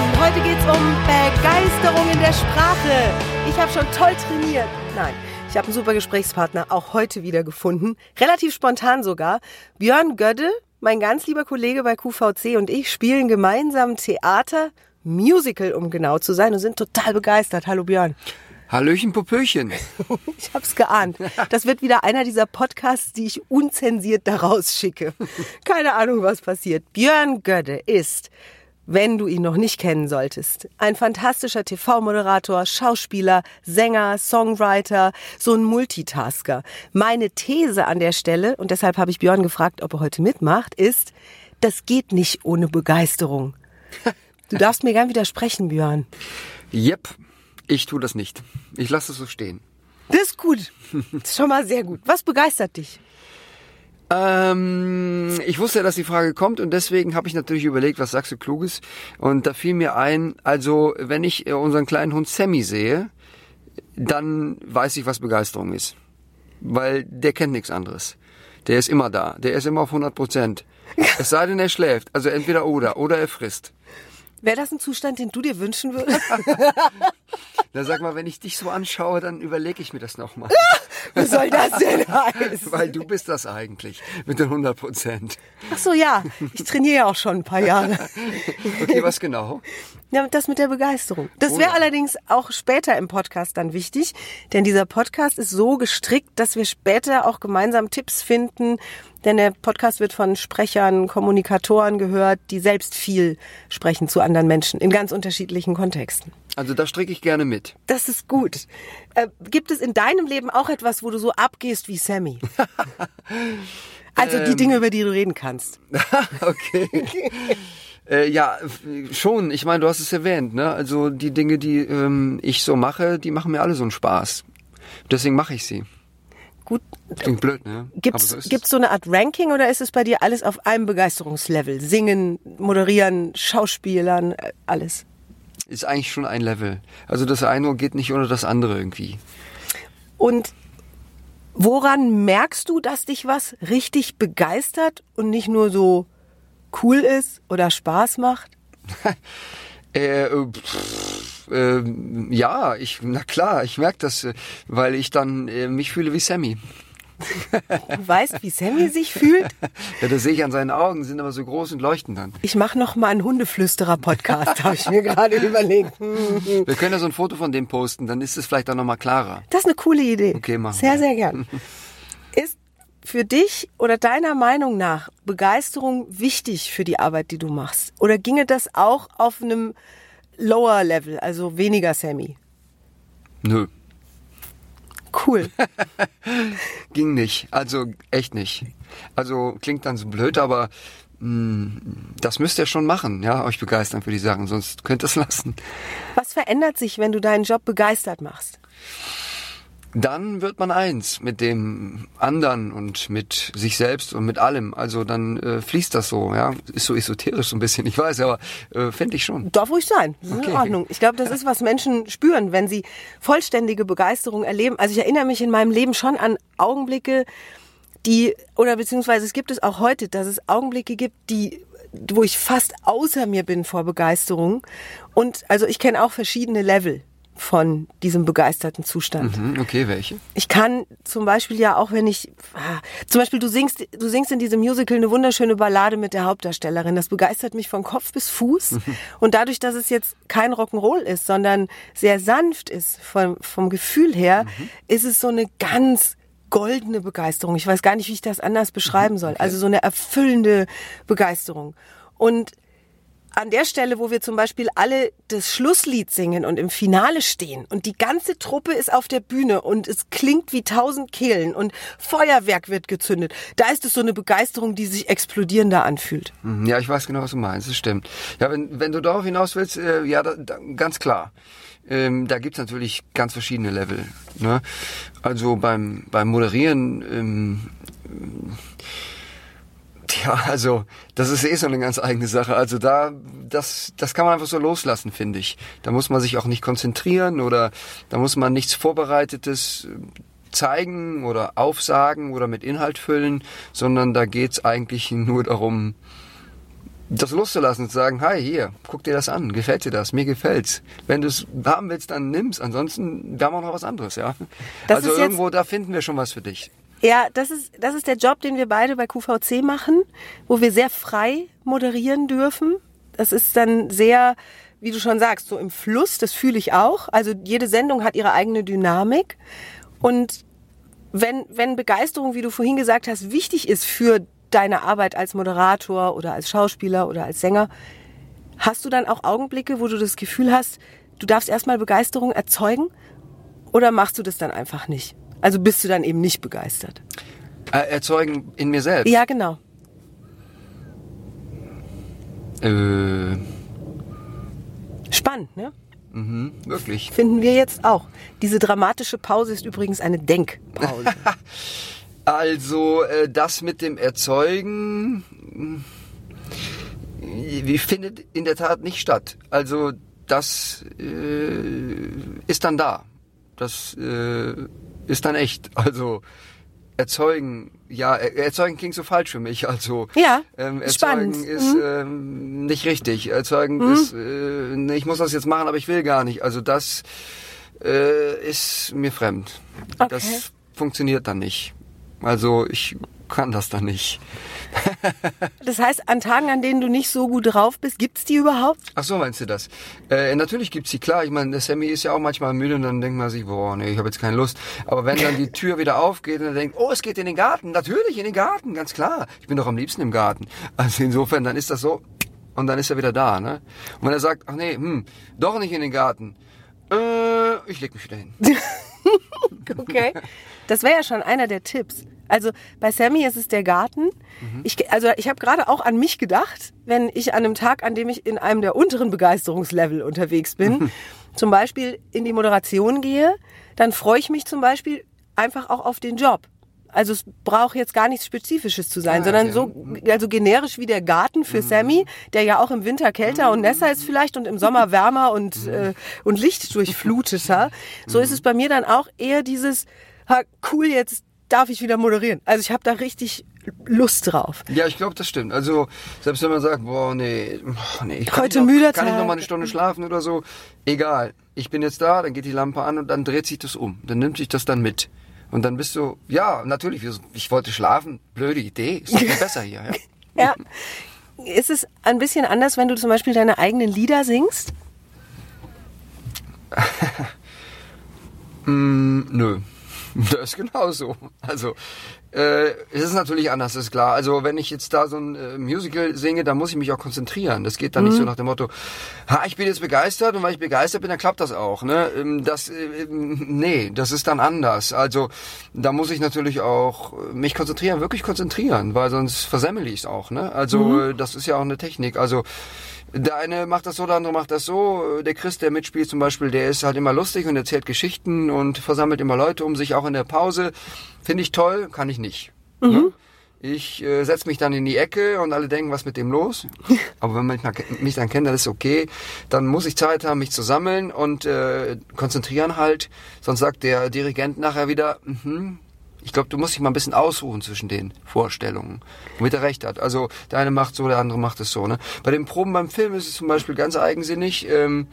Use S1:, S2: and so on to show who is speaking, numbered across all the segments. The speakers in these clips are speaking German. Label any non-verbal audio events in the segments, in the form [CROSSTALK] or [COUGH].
S1: Mann, heute geht's um Begeisterung in der Sprache. Ich habe schon toll trainiert. Nein, ich habe einen super Gesprächspartner auch heute wieder gefunden. Relativ spontan sogar. Björn Gödde, mein ganz lieber Kollege bei QVC und ich spielen gemeinsam Theater, Musical, um genau zu sein, und sind total begeistert. Hallo Björn.
S2: Hallöchen Popöchen. [LAUGHS]
S1: Ich hab's geahnt. Das wird wieder einer dieser Podcasts, die ich unzensiert daraus schicke. Keine Ahnung, was passiert. Björn Gödde ist, wenn du ihn noch nicht kennen solltest, ein fantastischer TV-Moderator, Schauspieler, Sänger, Songwriter, so ein Multitasker. Meine These an der Stelle, und deshalb habe ich Björn gefragt, ob er heute mitmacht, ist, das geht nicht ohne Begeisterung. Du darfst mir gern widersprechen, Björn.
S2: Yep, ich tue das nicht. Ich lasse es so stehen.
S1: Das ist gut. Das ist schon mal sehr gut. Was begeistert dich?
S2: Ähm, ich wusste, dass die Frage kommt und deswegen habe ich natürlich überlegt, was sagst du Kluges? Und da fiel mir ein, also wenn ich äh, unseren kleinen Hund Sammy sehe, dann weiß ich, was Begeisterung ist. Weil der kennt nichts anderes. Der ist immer da. Der ist immer auf 100 Prozent. Es sei denn, er schläft. Also entweder oder. Oder er frisst.
S1: Wäre das ein Zustand, den du dir wünschen würdest? [LAUGHS] [LAUGHS]
S2: Na sag mal, wenn ich dich so anschaue, dann überlege ich mir das nochmal.
S1: Was [LAUGHS] soll das denn heißen?
S2: Weil du bist das eigentlich mit den 100 Prozent.
S1: Ach so, ja. Ich trainiere ja auch schon ein paar Jahre.
S2: Okay, was genau?
S1: Ja, das mit der Begeisterung. Das
S2: Oh
S1: wäre
S2: ja.
S1: allerdings auch später im Podcast dann wichtig, denn dieser Podcast ist so gestrickt, dass wir später auch gemeinsam Tipps finden, denn der Podcast wird von Sprechern, Kommunikatoren gehört, die selbst viel sprechen zu anderen Menschen in ganz unterschiedlichen Kontexten.
S2: Also da stricke ich gerne mit.
S1: Das ist gut. Äh, gibt es in deinem Leben auch etwas, wo du so abgehst wie Sammy? [LAUGHS] Also die Dinge, über die du reden kannst. [LAUGHS]
S2: okay. Äh, ja, schon. Ich meine, du hast es erwähnt, ne? Also die Dinge, die ähm, ich so mache, die machen mir alle so einen Spaß. Deswegen mache ich sie.
S1: Gut.
S2: Klingt blöd, ne?
S1: Gibt's,
S2: Aber so es.
S1: gibt's so eine Art Ranking oder ist es bei dir alles auf einem Begeisterungslevel? Singen, moderieren, Schauspielern, äh, alles.
S2: Ist eigentlich schon ein Level. Also das eine geht nicht ohne das andere irgendwie.
S1: Und woran merkst du, dass dich was richtig begeistert und nicht nur so cool ist oder Spaß macht? [LAUGHS]
S2: Äh, pff, äh, ja, ich, na klar, ich merke das, äh, weil ich dann äh, mich fühle wie Sammy.
S1: Du weißt, wie Sammy sich fühlt? [LAUGHS]
S2: Ja, das sehe ich an seinen Augen, sind aber so groß und leuchten dann.
S1: Ich mache noch mal einen Hundeflüsterer-Podcast, habe ich mir gerade [LAUGHS] überlegt.
S2: Wir können ja so ein Foto von dem posten, dann ist es vielleicht auch nochmal klarer.
S1: Das ist eine coole Idee.
S2: Okay, machen
S1: Sehr,
S2: wir.
S1: sehr gern. Für dich oder deiner Meinung nach Begeisterung wichtig für die Arbeit, die du machst? Oder ginge das auch auf einem lower Level, also weniger Sammy?
S2: Nö,
S1: Cool. [LAUGHS]
S2: ging nicht. Also echt nicht. Also klingt dann so blöd, aber mh, das müsst ihr schon machen, ja, euch begeistern für die Sachen, sonst könnt ihr es [LAUGHS] lassen.
S1: Was verändert sich, wenn du deinen Job begeistert machst?
S2: Dann wird man eins mit dem anderen und mit sich selbst und mit allem. Also dann äh, fließt das so, ja. Ist so esoterisch so ein bisschen, ich weiß, aber äh, finde ich schon.
S1: Darf ruhig sein. Das ist in
S2: Okay.
S1: Ordnung. Ich glaube, das ist, was Menschen spüren, wenn sie vollständige Begeisterung erleben. Also ich erinnere mich in meinem Leben schon an Augenblicke, die, oder beziehungsweise es gibt es auch heute, dass es Augenblicke gibt, die wo ich fast außer mir bin vor Begeisterung. Und also ich kenne auch verschiedene Level von diesem begeisterten Zustand.
S2: Hm, okay, welche?
S1: Ich kann zum Beispiel ja auch, wenn ich, ah, zum Beispiel du singst, du singst in diesem Musical eine wunderschöne Ballade mit der Hauptdarstellerin. Das begeistert mich von Kopf bis Fuß. Und dadurch, dass es jetzt kein Rock'n'Roll ist, sondern sehr sanft ist vom, vom Gefühl her, ist es so eine ganz goldene Begeisterung. Ich weiß gar nicht, wie ich das anders beschreiben soll. Also so eine erfüllende Begeisterung. Und an der Stelle, wo wir zum Beispiel alle das Schlusslied singen und im Finale stehen und die ganze Truppe ist auf der Bühne und es klingt wie tausend Kehlen und Feuerwerk wird gezündet, da ist es so eine Begeisterung, die sich explodierender anfühlt.
S2: Hm, Ja, ich weiß genau, was du meinst, das stimmt. Ja, wenn, wenn du darauf hinaus willst, äh, ja, da, da, ganz klar. Ähm, da gibt's natürlich ganz verschiedene Level. Ne? Also beim, beim Moderieren, ähm, ja, also das ist eh so eine ganz eigene Sache. Also da, das, das kann man einfach so loslassen, finde ich. Da muss man sich auch nicht konzentrieren oder da muss man nichts Vorbereitetes äh, zeigen oder aufsagen oder mit Inhalt füllen, sondern da geht's eigentlich [LAUGHS] nur darum, das loszulassen und zu sagen, hi, hier, guck dir das an, gefällt dir das, mir gefällt's. Wenn du es haben willst, dann nimm's, ansonsten wir haben wir noch was anderes, ja.
S1: Das
S2: also irgendwo, da finden wir schon was für dich.
S1: Ja, das ist, das ist der Job, den wir beide bei QVC machen, wo wir sehr frei moderieren dürfen. Das ist dann sehr, wie du schon sagst, so im Fluss, das fühle ich auch. Also jede Sendung hat ihre eigene Dynamik. Und wenn, wenn Begeisterung, wie du vorhin gesagt hast, wichtig ist für deine Arbeit als Moderator oder als Schauspieler oder als Sänger, hast du dann auch Augenblicke, wo du das Gefühl hast, du darfst erstmal Begeisterung erzeugen? Oder machst du das dann einfach nicht? Also bist du dann eben nicht begeistert?
S2: Äh, erzeugen in mir selbst.
S1: Ja, genau.
S2: Äh,
S1: Spannend, ne?
S2: mhm, wirklich.
S1: Finden wir jetzt auch. Diese dramatische Pause ist übrigens eine Denkpause. [LAUGHS]
S2: Also äh, das mit dem Erzeugen wie findet in der Tat nicht statt. Also das äh, ist dann da. Das äh, ist dann echt. Also erzeugen, ja, er- erzeugen klingt so falsch für mich. Also
S1: Ja,
S2: ähm,
S1: spannend.
S2: erzeugen ist
S1: Mhm.
S2: ähm, nicht richtig. Erzeugen ist, äh, nee, ich muss das jetzt machen, aber ich will gar nicht. Also das äh, ist mir fremd.
S1: Okay.
S2: Das funktioniert dann nicht. Also ich kann das dann nicht. [LAUGHS]
S1: Das heißt, an Tagen, an denen du nicht so gut drauf bist, gibt's die überhaupt?
S2: Ach so, meinst du das? Äh, natürlich gibt's die, klar. Ich meine, der Sammy ist ja auch manchmal müde und dann denkt man sich, boah, nee, ich habe jetzt keine Lust. Aber wenn dann die [LAUGHS] Tür wieder aufgeht und er denkt, oh, es geht in den Garten. Natürlich in den Garten, ganz klar. Ich bin doch am liebsten im Garten. Also insofern, dann ist das so und dann ist er wieder da, ne? Und wenn er sagt, ach nee, hm, doch nicht in den Garten. Äh, ich leg mich wieder hin. [LAUGHS]
S1: Okay. Das wäre ja schon einer der Tipps. Also bei Sammy ist es der Garten. Ich, also ich habe gerade auch an mich gedacht, wenn ich an einem Tag, an dem ich in einem der unteren Begeisterungslevel unterwegs bin, [LAUGHS] zum Beispiel in die Moderation gehe, dann freue ich mich zum Beispiel einfach auch auf den Job. Also es braucht jetzt gar nichts Spezifisches zu sein,
S2: Ah,
S1: sondern
S2: okay.
S1: so also generisch wie der Garten für Sammy, der ja auch im Winter kälter und nässer ist vielleicht und im Sommer [LAUGHS] wärmer und äh, und lichtdurchfluteter. So ist es bei mir dann auch eher dieses ha, cool jetzt darf ich wieder moderieren. Also ich habe da richtig Lust drauf.
S2: Ja, ich glaube, das stimmt. Also selbst wenn man sagt, boah, nee, boah, nee ich kann
S1: Heute
S2: noch,
S1: müder
S2: kann ich noch mal eine Stunde schlafen oder so, egal. Ich bin jetzt da, dann geht die Lampe an und dann dreht sich das um. Dann nimmt sich das dann mit. Und dann bist du, ja, natürlich, ich wollte schlafen, blöde Idee, ist doch viel [LAUGHS] besser hier. Ja.
S1: Ja. Ist es ein bisschen anders, wenn du zum Beispiel deine eigenen Lieder singst? [LAUGHS]
S2: Mm, nö. [LAUGHS] Das ist genauso. Also, äh, es ist natürlich anders, ist klar. Also, wenn ich jetzt da so ein äh, Musical singe, dann muss ich mich auch konzentrieren. Das geht dann nicht so nach dem Motto, ha, ich bin jetzt begeistert und weil ich begeistert bin, dann klappt das auch. Ne? Ähm, Das, äh, ähm, nee, das ist dann anders. Also, da muss ich natürlich auch mich konzentrieren, wirklich konzentrieren, weil sonst versemmel ich es auch. Ne? Also, äh, das ist ja auch eine Technik. Also, der eine macht das so, der andere macht das so. Der Chris, der mitspielt zum Beispiel, der ist halt immer lustig und erzählt Geschichten und versammelt immer Leute um sich, auch in der Pause. Finde ich toll, kann ich nicht. Ne? Ich äh, setze mich dann in die Ecke und alle denken, was mit dem los? [LAUGHS] Aber wenn man mich dann kennt, dann ist okay. Dann muss ich Zeit haben, mich zu sammeln und äh, konzentrieren halt. Sonst sagt der Dirigent nachher wieder, mhm, ich glaube, du musst dich mal ein bisschen ausruhen zwischen den Vorstellungen, womit er recht hat. Also der eine macht so, der andere macht es so. Ne? Bei den Proben beim Film ist es zum Beispiel ganz eigensinnig. Ähm,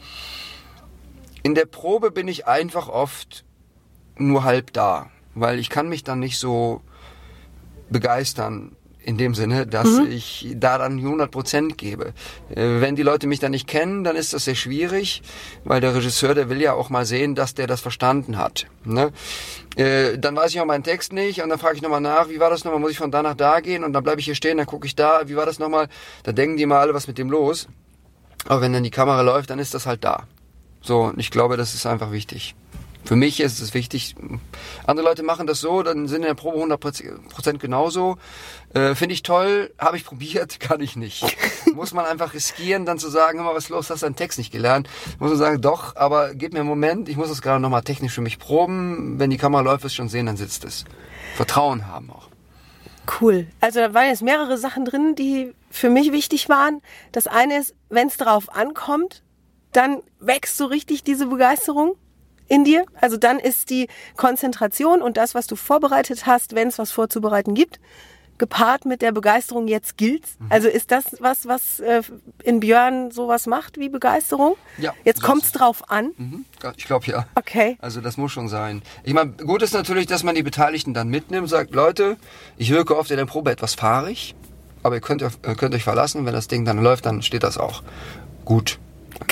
S2: in der Probe bin ich einfach oft nur halb da, weil ich kann mich dann nicht so begeistern in dem Sinne, dass ich da dann 100 Prozent gebe. Äh, wenn die Leute mich dann nicht kennen, dann ist das sehr schwierig, weil der Regisseur, der will ja auch mal sehen, dass der das verstanden hat. Ne? Äh, dann weiß ich auch meinen Text nicht und dann frage ich nochmal nach, wie war das nochmal, muss ich von da nach da gehen und dann bleibe ich hier stehen, dann gucke ich da, wie war das nochmal, da denken die mal alle, was mit dem los. Aber wenn dann die Kamera läuft, dann ist das halt da. So, und ich glaube, das ist einfach wichtig. Für mich ist es wichtig. Andere Leute machen das so, dann sind in der Probe 100% genauso. Äh, Finde ich toll, habe ich probiert, [LAUGHS] kann ich nicht. Muss man einfach riskieren, dann zu sagen, mal, was ist los, hast deinen Text nicht gelernt. Muss man sagen, doch, aber gib mir einen Moment, ich muss das gerade nochmal technisch für mich proben. Wenn die Kamera läuft, wirst du schon sehen, dann sitzt es. Vertrauen haben auch.
S1: Cool. Also da waren jetzt mehrere Sachen drin, die für mich wichtig waren. Das eine ist, wenn es drauf ankommt, dann wächst so richtig diese Begeisterung in dir. Also dann ist die Konzentration und das, was du vorbereitet hast, wenn es was vorzubereiten gibt, gepaart mit der Begeisterung jetzt gilt's?
S2: Mhm.
S1: Also ist das was, was äh, in Björn sowas macht wie Begeisterung?
S2: Ja,
S1: Jetzt kommt's drauf an.
S2: Mhm, Ich glaube ja.
S1: Okay.
S2: Also das muss schon sein. Ich meine, gut ist natürlich, dass man die Beteiligten dann mitnimmt, sagt, Leute, ich wirke oft in der Probe etwas fahrig, aber ihr könnt, ihr könnt euch verlassen, wenn das Ding dann läuft, dann steht das auch. Gut.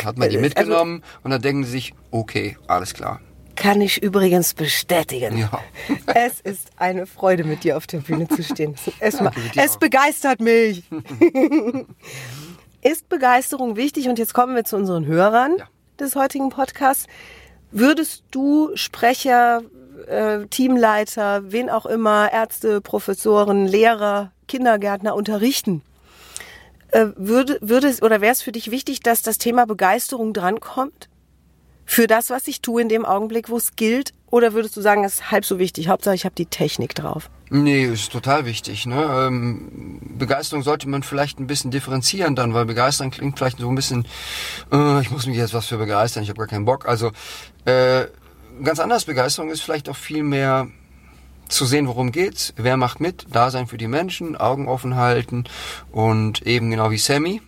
S2: Hat man die
S1: Also-
S2: mitgenommen und dann denken sie sich, okay, alles klar.
S1: Kann ich übrigens bestätigen.
S2: Ja. [LAUGHS]
S1: Es ist eine Freude, mit dir auf der Bühne zu stehen. [LAUGHS] Es,
S2: dir
S1: es begeistert mich. [LAUGHS] ist Begeisterung wichtig? Und jetzt kommen wir zu unseren Hörern
S2: Ja.
S1: des heutigen Podcasts. Würdest du Sprecher, äh, Teamleiter, wen auch immer, Ärzte, Professoren, Lehrer, Kindergärtner unterrichten? Äh, würde, würde es oder wäre es für dich wichtig, dass das Thema Begeisterung drankommt? Für das, was ich tue in dem Augenblick, wo es gilt? Oder würdest du sagen, es ist halb so wichtig? Hauptsache, ich habe die Technik drauf.
S2: Nee, ist total wichtig. Ne? Ähm, Begeisterung sollte man vielleicht ein bisschen differenzieren dann, weil begeistern klingt vielleicht so ein bisschen, äh, ich muss mich jetzt was für begeistern, ich habe gar keinen Bock. Also äh, ganz anders, Begeisterung ist vielleicht auch viel mehr zu sehen, worum geht's, wer macht mit, da sein für die Menschen, Augen offen halten und eben genau wie Sammy.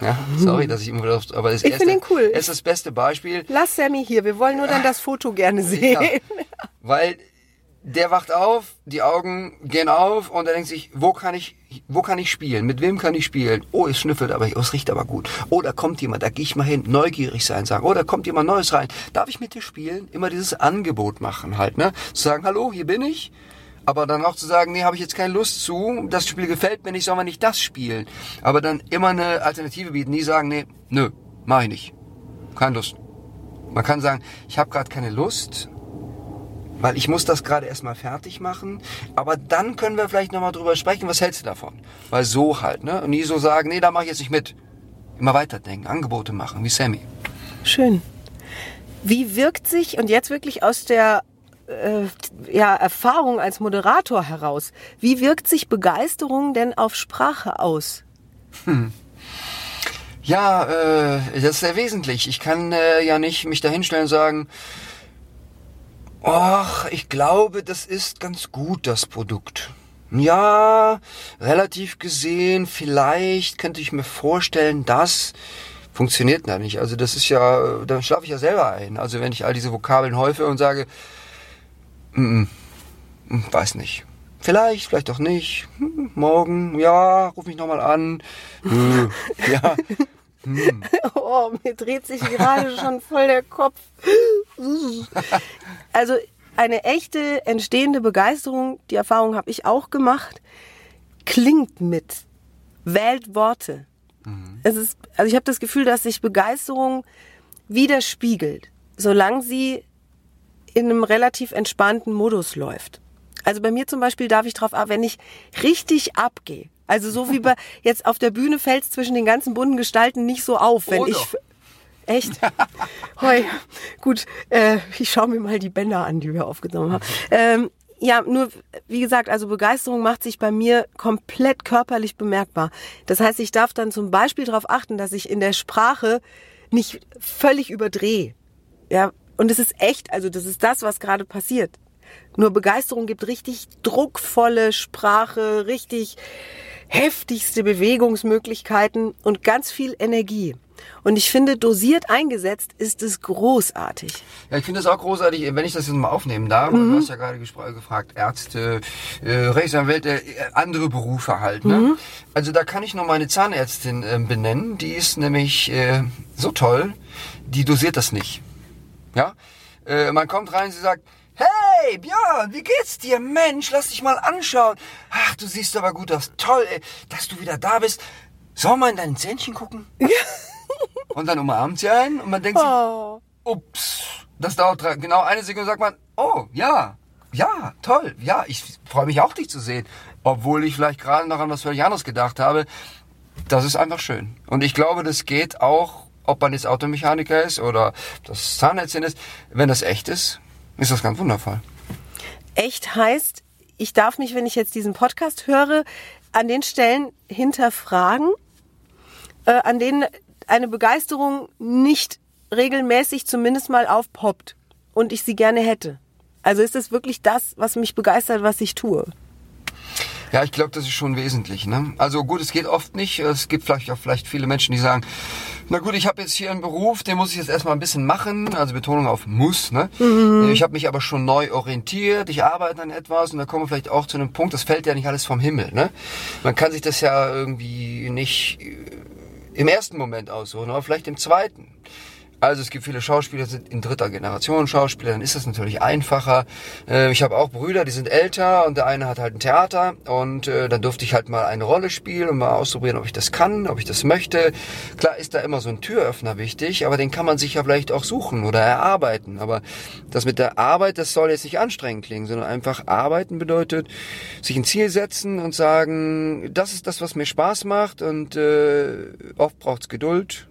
S2: Ja, sorry, dass ich immer wieder, aber es
S1: Ich
S2: er das-
S1: cool.
S2: Ist das beste Beispiel.
S1: Lass Sammy hier, wir wollen nur dann das Foto gerne sehen.
S2: Ja. Weil der wacht auf, die Augen gehen auf und er denkt sich, wo kann ich, wo kann ich spielen? Mit wem kann ich spielen? Oh, es schnüffelt aber, oh, es riecht aber gut. Oh, da kommt jemand, da gehe ich mal hin, neugierig sein, sagen. Oh, da kommt jemand Neues rein. Darf ich mit dir spielen? Immer dieses Angebot machen halt, ne? Zu sagen, hallo, hier bin ich. Aber dann auch zu sagen, nee, habe ich jetzt keine Lust zu, das Spiel gefällt mir nicht, soll man nicht das spielen. Aber dann immer eine Alternative bieten, nie sagen, nee, nö, mach ich nicht. Keine Lust. Man kann sagen, ich habe gerade keine Lust, weil ich muss das gerade erstmal fertig machen, aber dann können wir vielleicht nochmal drüber sprechen, was hältst du davon? Weil so halt, ne? Und nie so sagen, nee, da mache ich jetzt nicht mit. Immer weiterdenken, Angebote machen, wie Sammy.
S1: Schön. Wie wirkt sich, und jetzt wirklich aus der äh, ja, Erfahrung als Moderator heraus, wie wirkt sich Begeisterung denn auf Sprache aus?
S2: Ja, äh, das ist sehr wesentlich. Ich kann äh, ja nicht mich dahinstellen und sagen, ach, ich glaube, das ist ganz gut, das Produkt. Ja, relativ gesehen, vielleicht könnte ich mir vorstellen, dass funktioniert da nicht. Also das ist ja, dann schlafe ich ja selber ein. Also wenn ich all diese Vokabeln häufe und sage, mm, weiß nicht. Vielleicht, vielleicht auch nicht. Hm, morgen, ja, ruf mich nochmal an. [LAUGHS] Hm, [LAUGHS]
S1: Oh, mir dreht sich gerade schon voll der Kopf. Also eine echte entstehende Begeisterung, die Erfahrung habe ich auch gemacht, klingt mit, wählt Worte. Es ist, also ich habe das Gefühl, dass sich Begeisterung widerspiegelt, solange sie in einem relativ entspannten Modus läuft. Also bei mir zum Beispiel darf ich drauf ab, wenn ich richtig abgehe. Also so wie bei [LAUGHS] jetzt auf der Bühne fällt es zwischen den ganzen bunten Gestalten nicht so auf, wenn
S2: Oh
S1: ich
S2: doch.
S1: echt. Hoi, gut, äh, ich schaue mir mal die Bänder an, die wir aufgenommen haben. Ähm, ja, nur wie gesagt, also Begeisterung macht sich bei mir komplett körperlich bemerkbar. Das heißt, ich darf dann zum Beispiel darauf achten, dass ich in der Sprache nicht völlig überdrehe. Ja, und es ist echt, also das ist das, was gerade passiert. Nur Begeisterung gibt richtig druckvolle Sprache, richtig heftigste Bewegungsmöglichkeiten und ganz viel Energie. Und ich finde, dosiert eingesetzt ist es großartig.
S2: Ja, ich finde das auch großartig, wenn ich das jetzt mal aufnehmen darf. Du hast ja gerade gespr- gefragt, Ärzte, äh, Rechtsanwälte, äh, andere Berufe halt. Ne? Also da kann ich noch meine Zahnärztin äh, benennen. Die ist nämlich äh, so toll, die dosiert das nicht. Ja, äh, man kommt rein, sie sagt, Hey, Björn, wie geht's dir? Mensch, lass dich mal anschauen. Ach, du siehst aber gut aus. Toll, ey, dass du wieder da bist. Sollen wir mal in dein Zähnchen gucken? [LAUGHS] und dann umarmt sie einen und man denkt sich,
S1: Oh.
S2: ups, das dauert drei- genau eine Sekunde, sagt man, oh, ja, ja, toll, ja, ich freue mich auch, dich zu sehen. Obwohl ich vielleicht gerade noch an was völlig anderes gedacht habe. Das ist einfach schön. Und ich glaube, das geht auch, ob man jetzt Automechaniker ist oder das Zahnärztin ist. Wenn das echt ist, ist das ganz wundervoll.
S1: Echt heißt, ich darf mich, wenn ich jetzt diesen Podcast höre, an den Stellen hinterfragen, äh, an denen eine Begeisterung nicht regelmäßig zumindest mal aufpoppt und ich sie gerne hätte. Also ist es wirklich das, was mich begeistert, was ich tue?
S2: Ja, ich glaube, das ist schon wesentlich. Ne? Also gut, es geht oft nicht. Es gibt vielleicht auch vielleicht viele Menschen, die sagen, na gut, ich habe jetzt hier einen Beruf, den muss ich jetzt erstmal ein bisschen machen. Also Betonung auf muss. Ne? Mhm. Ich habe mich aber schon neu orientiert. Ich arbeite an etwas und da kommen wir vielleicht auch zu einem Punkt, das fällt ja nicht alles vom Himmel. Ne? Man kann sich das ja irgendwie nicht im ersten Moment aussuchen, aber vielleicht im zweiten. Also es gibt viele Schauspieler, sind in dritter Generation Schauspieler, dann ist das natürlich einfacher. Äh, ich habe auch Brüder, die sind älter und der eine hat halt ein Theater und äh, dann durfte ich halt mal eine Rolle spielen und mal ausprobieren, ob ich das kann, ob ich das möchte. Klar ist da immer so ein Türöffner wichtig, aber den kann man sich ja vielleicht auch suchen oder erarbeiten. Aber das mit der Arbeit, das soll jetzt nicht anstrengend klingen, sondern einfach arbeiten bedeutet, sich ein Ziel setzen und sagen, das ist das, was mir Spaß macht und äh, oft braucht's Geduld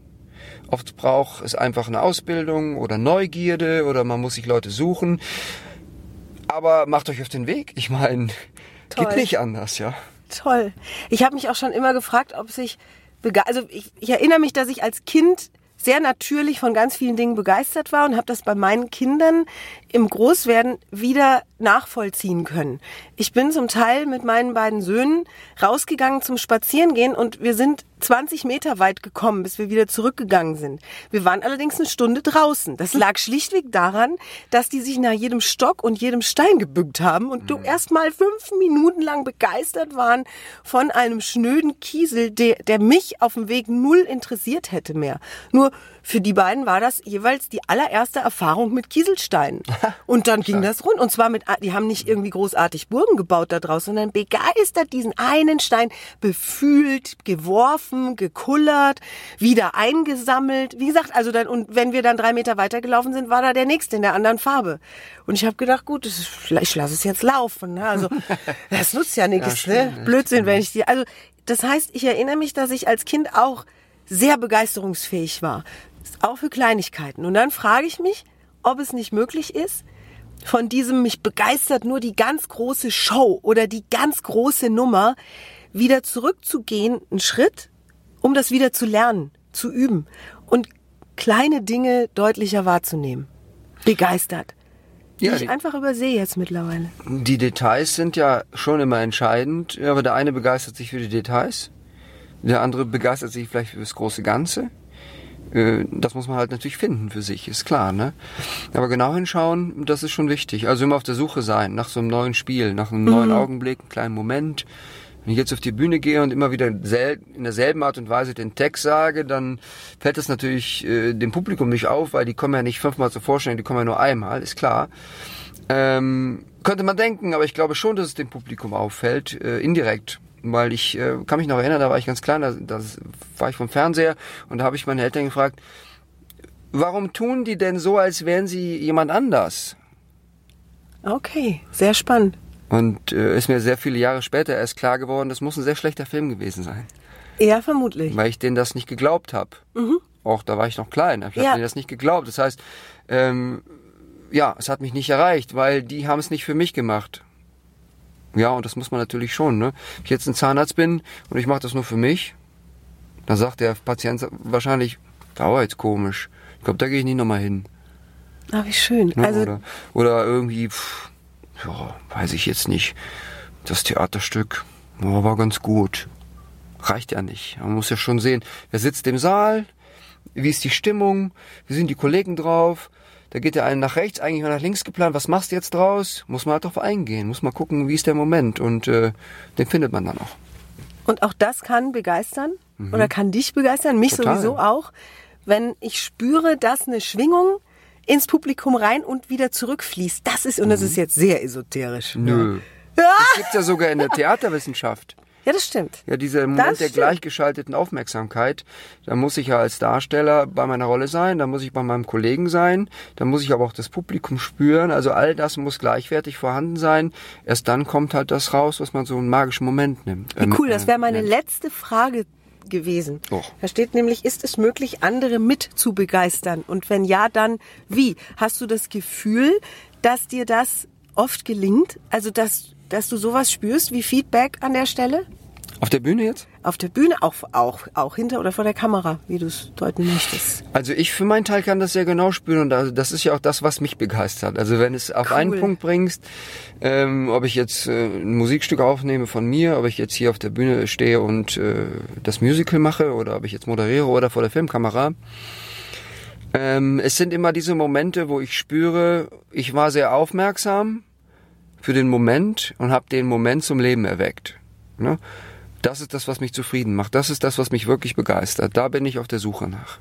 S2: Oft braucht es einfach eine Ausbildung oder Neugierde oder man muss sich Leute suchen. Aber macht euch auf den Weg. Ich meine, geht nicht anders, ja.
S1: Toll. Ich habe mich auch schon immer gefragt, ob sich also ich, ich erinnere mich, dass ich als Kind sehr natürlich von ganz vielen Dingen begeistert war und habe das bei meinen Kindern im Großwerden wieder nachvollziehen können. Ich bin zum Teil mit meinen beiden Söhnen rausgegangen zum Spazierengehen und wir sind 20 Meter weit gekommen, bis wir wieder zurückgegangen sind. Wir waren allerdings eine Stunde draußen. Das lag schlichtweg daran, dass die sich nach jedem Stock und jedem Stein gebückt haben und du mhm. erst mal fünf Minuten lang begeistert waren von einem schnöden Kiesel, der, der mich auf dem Weg null interessiert hätte mehr. Nur für die beiden war das jeweils die allererste Erfahrung mit Kieselsteinen. [LAUGHS] Und dann ging das rund. Und zwar mit, die haben nicht irgendwie großartig Burgen gebaut da draußen, sondern begeistert diesen einen Stein befühlt, geworfen, gekullert, wieder eingesammelt. Wie gesagt, also dann, und wenn wir dann drei Meter weitergelaufen sind, war da der nächste in der anderen Farbe. Und ich habe gedacht, gut, ist, ich lasse es jetzt laufen. Ne? Also, [LAUGHS] das nutzt ja nichts, ja, ne? Blödsinn, wenn ich die, also, das heißt, ich erinnere mich, dass ich als Kind auch sehr begeisterungsfähig war. Auch für Kleinigkeiten. Und dann frage ich mich, ob es nicht möglich ist, von diesem mich begeistert nur die ganz große Show oder die ganz große Nummer wieder zurückzugehen, einen Schritt, um das wieder zu lernen, zu üben und kleine Dinge deutlicher wahrzunehmen. Begeistert. Die ja, ich einfach übersehe jetzt mittlerweile.
S2: Die Details sind ja schon immer entscheidend, aber der eine begeistert sich für die Details, der andere begeistert sich vielleicht für das große Ganze. Äh, das muss man halt natürlich finden für sich, ist klar, ne? Aber genau hinschauen, das ist schon wichtig. Also immer auf der Suche sein nach so einem neuen Spiel, nach einem mhm. neuen Augenblick, einen kleinen Moment. Wenn ich jetzt auf die Bühne gehe und immer wieder in derselben Art und Weise den Text sage, dann fällt das natürlich äh, dem Publikum nicht auf, weil die kommen ja nicht fünfmal zur Vorstellung, die kommen ja nur einmal, ist klar. Ähm, könnte man denken, aber ich glaube schon, dass es dem Publikum auffällt, äh, indirekt weil ich äh, kann mich noch erinnern, da war ich ganz klein, da, da war ich vom Fernseher und da habe ich meine Eltern gefragt, warum tun die denn so, als wären sie jemand anders?
S1: Okay, sehr spannend.
S2: Und äh, ist mir sehr viele Jahre später erst klar geworden, das muss ein sehr schlechter Film gewesen sein.
S1: Ja, vermutlich.
S2: Weil ich denen das nicht geglaubt habe. Mhm. Auch da war ich noch klein, ich ja. habe denen das nicht geglaubt. Das heißt, ähm, ja, es hat mich nicht erreicht, weil die haben es nicht für mich gemacht. Ja, und das muss man natürlich schon. Ne? Wenn ich jetzt ein Zahnarzt bin und ich mache das nur für mich, dann sagt der Patient wahrscheinlich, da war jetzt komisch. Ich glaube, da gehe ich nie nochmal hin.
S1: Ah, wie schön.
S2: Ne? Also oder, oder irgendwie, pff, ja, weiß ich jetzt nicht. Das Theaterstück oh, war ganz gut. Reicht ja nicht. Man muss ja schon sehen, wer sitzt im Saal, wie ist die Stimmung, wie sind die Kollegen drauf, da geht der eine nach rechts, eigentlich mal nach links geplant, was machst du jetzt draus? Muss man halt drauf eingehen, muss mal gucken, wie ist der Moment und äh, den findet man dann auch.
S1: Und auch das kann begeistern mhm. oder kann dich begeistern, mich Total. sowieso auch, wenn ich spüre, dass eine Schwingung ins Publikum rein und wieder zurückfließt. Das ist, und das ist mhm. jetzt sehr esoterisch.
S2: Nö. Ja. Das gibt's ja sogar in der [LAUGHS] Theaterwissenschaft.
S1: Ja, das stimmt.
S2: Ja, dieser Moment der gleichgeschalteten Aufmerksamkeit, da muss ich ja als Darsteller bei meiner Rolle sein, da muss ich bei meinem Kollegen sein, da muss ich aber auch das Publikum spüren. Also all das muss gleichwertig vorhanden sein. Erst dann kommt halt das raus, was man so einen magischen Moment nimmt.
S1: Wie cool, das wäre meine letzte Frage gewesen. Oh. Da steht nämlich, ist es möglich, andere mit zu begeistern? Und wenn ja, dann wie? Hast du das Gefühl, dass dir das oft gelingt? Also, dass, dass du sowas spürst wie Feedback an der Stelle?
S2: Auf der Bühne jetzt?
S1: Auf der Bühne, auch, auch, auch hinter oder vor der Kamera, wie du es deuten möchtest.
S2: Also ich für meinen Teil kann das sehr genau spüren und also das ist ja auch das, was mich begeistert. Also wenn es auf
S1: Cool.
S2: einen Punkt bringst, ähm, ob ich jetzt äh, ein Musikstück aufnehme von mir, ob ich jetzt hier auf der Bühne stehe und äh, das Musical mache oder ob ich jetzt moderiere oder vor der Filmkamera. Ähm, es sind immer diese Momente, wo ich spüre, ich war sehr aufmerksam für den Moment und habe den Moment zum Leben erweckt. Ne? Das ist das, was mich zufrieden macht. Das ist das, was mich wirklich begeistert. Da bin ich auf der Suche nach.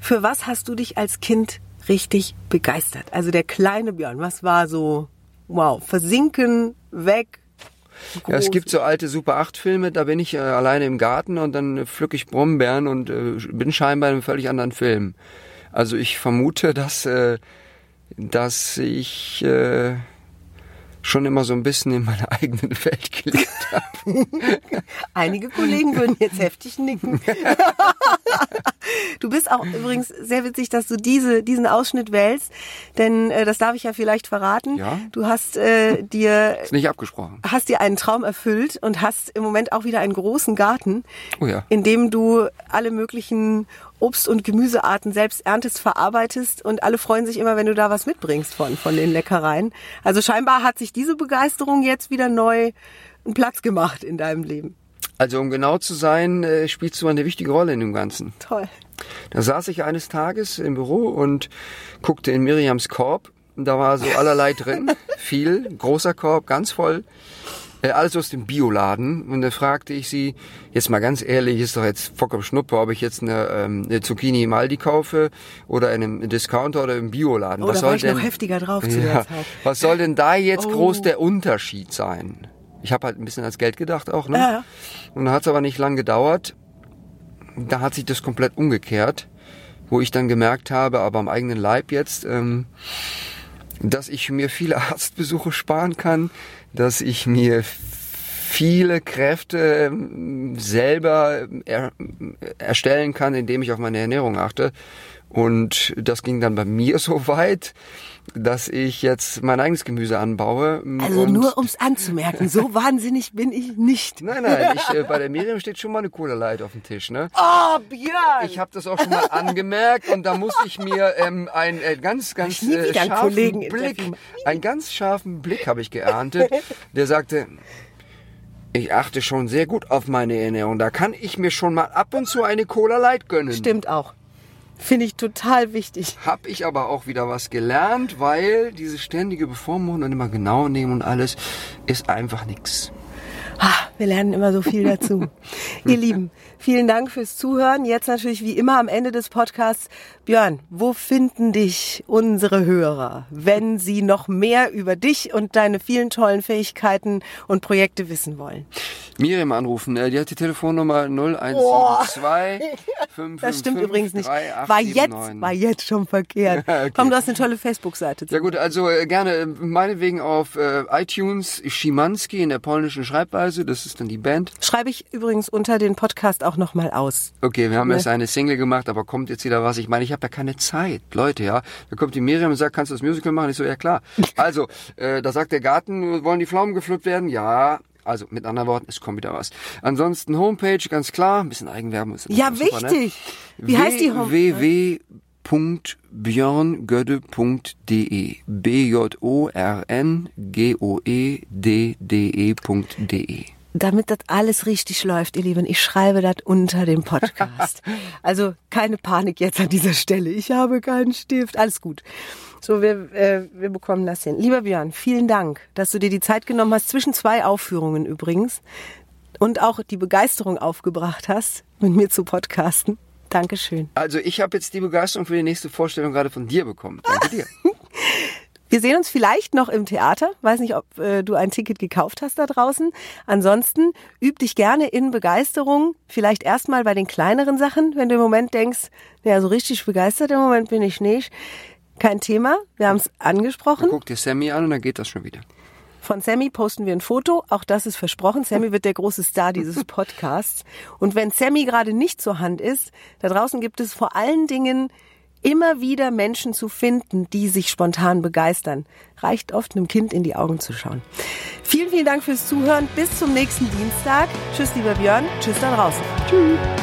S1: Für was hast du dich als Kind richtig begeistert? Also der kleine Björn, was war so, wow, versinken, weg,
S2: Ja, es gibt so alte Super 8 Filme, da bin ich äh, alleine im Garten und dann äh, pflück ich Brombeeren und äh, bin scheinbar in einem völlig anderen Film. Also ich vermute, dass, äh, dass ich äh, schon immer so ein bisschen in meiner [LAUGHS] eigenen Welt gelebt habe. [LAUGHS]
S1: Einige Kollegen würden jetzt heftig nicken. [LAUGHS] du bist auch übrigens sehr witzig, dass du diese, diesen Ausschnitt wählst, denn äh, das darf ich ja vielleicht verraten.
S2: Ja.
S1: Du hast äh, dir
S2: Ist nicht abgesprochen.
S1: hast dir einen Traum erfüllt und hast im Moment auch wieder einen großen Garten,
S2: Oh ja.
S1: in dem du alle möglichen Obst- und Gemüsearten selbst erntest, verarbeitest und alle freuen sich immer, wenn du da was mitbringst von, von den Leckereien. Also scheinbar hat sich diese Begeisterung jetzt wieder neu einen Platz gemacht in deinem Leben.
S2: Also um genau zu sein, äh, spielst du eine wichtige Rolle in dem Ganzen.
S1: Toll.
S2: Da saß ich eines Tages im Büro und guckte in Miriams Korb. Da war so allerlei [LAUGHS] drin, viel, großer Korb, ganz voll, äh, alles aus dem Bioladen. Und da fragte ich sie, jetzt mal ganz ehrlich, ist doch jetzt vollkommen Schnuppe, ob ich jetzt eine, ähm, eine Zucchini im Aldi kaufe oder in einem Discounter oder im Bioladen.
S1: Oh, da war ich noch heftiger drauf zu der
S2: ja,
S1: Zeit.
S2: was soll denn da jetzt
S1: Oh.
S2: groß der Unterschied sein? Ich habe halt ein bisschen ans Geld gedacht auch, ne?
S1: Ja.
S2: Und dann hat es aber nicht lang gedauert. Da hat sich das komplett umgekehrt, wo ich dann gemerkt habe, aber am eigenen Leib jetzt, ähm, dass ich mir viele [LAUGHS] Arztbesuche sparen kann, dass ich mir viele Kräfte ähm, selber er, erstellen kann, indem ich auf meine Ernährung achte. Und das ging dann bei mir [LAUGHS] so weit, dass ich jetzt mein eigenes Gemüse anbaue.
S1: Also
S2: und
S1: nur ums anzumerken, so [LAUGHS] wahnsinnig bin ich nicht.
S2: Nein, nein, ich, äh, [LAUGHS] bei der Miriam steht schon mal eine Cola Light auf dem Tisch, ne?
S1: Oh, Björn!
S2: Ich habe das auch schon mal angemerkt und da musste ich mir ähm, einen äh, ganz, ganz äh, scharfen Blick,
S1: interviewen.
S2: einen ganz scharfen Blick habe ich geerntet. Der sagte, ich achte schon sehr gut auf meine Ernährung. Da kann ich mir schon mal ab und zu eine Cola Light gönnen.
S1: Stimmt auch. Finde ich total wichtig.
S2: Hab ich aber auch wieder was gelernt, weil diese ständige Bevormundung und immer genau nehmen und alles ist einfach nix.
S1: Ah, wir lernen immer so viel dazu. [LAUGHS] Ihr Lieben, vielen Dank fürs Zuhören. Jetzt natürlich wie immer am Ende des Podcasts. Björn, wo finden dich unsere Hörer, wenn sie noch mehr über dich und deine vielen tollen Fähigkeiten und Projekte wissen wollen?
S2: Miriam anrufen, äh, die hat die Telefonnummer 0172
S1: Das stimmt übrigens nicht. War jetzt, war jetzt schon verkehrt. [LAUGHS]
S2: Okay.
S1: Komm, du hast eine tolle Facebook-Seite.
S2: Ja gut, also äh, gerne äh, meinetwegen auf äh, iTunes Schimanski in der polnischen Schreibweise, das ist dann die Band.
S1: Schreibe ich übrigens unter den Podcast auch nochmal aus.
S2: Okay, wir haben
S1: Ne?
S2: erst eine Single gemacht, aber kommt jetzt wieder was. Ich meine, ich habe ja keine Zeit, Leute, ja. Da kommt die Miriam und sagt, kannst du das Musical machen? Ich so, ja klar. [LAUGHS] Also, äh, da sagt der Garten, wollen die Pflaumen gepflückt werden? Ja. Also mit anderen Worten, es kommt wieder was. Ansonsten Homepage, ganz klar, ein bisschen Eigenwerbung ist
S1: Ja,
S2: super, ne?
S1: wichtig. Wie heißt die Homepage?
S2: www.björngödde.de b j o r n g o e d d e.de
S1: damit das alles richtig läuft, ihr Lieben, ich schreibe das unter dem Podcast. [LAUGHS] Also keine Panik jetzt an dieser Stelle. Ich habe keinen Stift. Alles gut. So, wir, äh, wir bekommen das hin. Lieber Björn, vielen Dank, dass du dir die Zeit genommen hast, zwischen zwei Aufführungen übrigens, und auch die Begeisterung aufgebracht hast, mit mir zu podcasten. Dankeschön.
S2: Also ich habe jetzt die Begeisterung für die nächste Vorstellung gerade von dir bekommen. Danke dir. [LAUGHS]
S1: Wir sehen uns vielleicht noch im Theater. Weiß nicht, ob äh, du ein Ticket gekauft hast da draußen. Ansonsten üb dich gerne in Begeisterung. Vielleicht erstmal bei den kleineren Sachen, wenn du im Moment denkst, naja, so richtig begeistert im Moment bin ich nicht. Kein Thema. Wir haben es angesprochen.
S2: Guck dir Sammy an und dann geht das schon wieder.
S1: Von Sammy posten wir ein Foto. Auch das ist versprochen. Sammy wird der große Star [LAUGHS] dieses Podcasts. Und wenn Sammy gerade nicht zur Hand ist, da draußen gibt es vor allen Dingen immer wieder Menschen zu finden, die sich spontan begeistern. Reicht oft, einem Kind in die Augen zu schauen. Vielen, vielen Dank fürs Zuhören. Bis zum nächsten Dienstag. Tschüss, lieber Björn. Tschüss da draußen. Tschüss.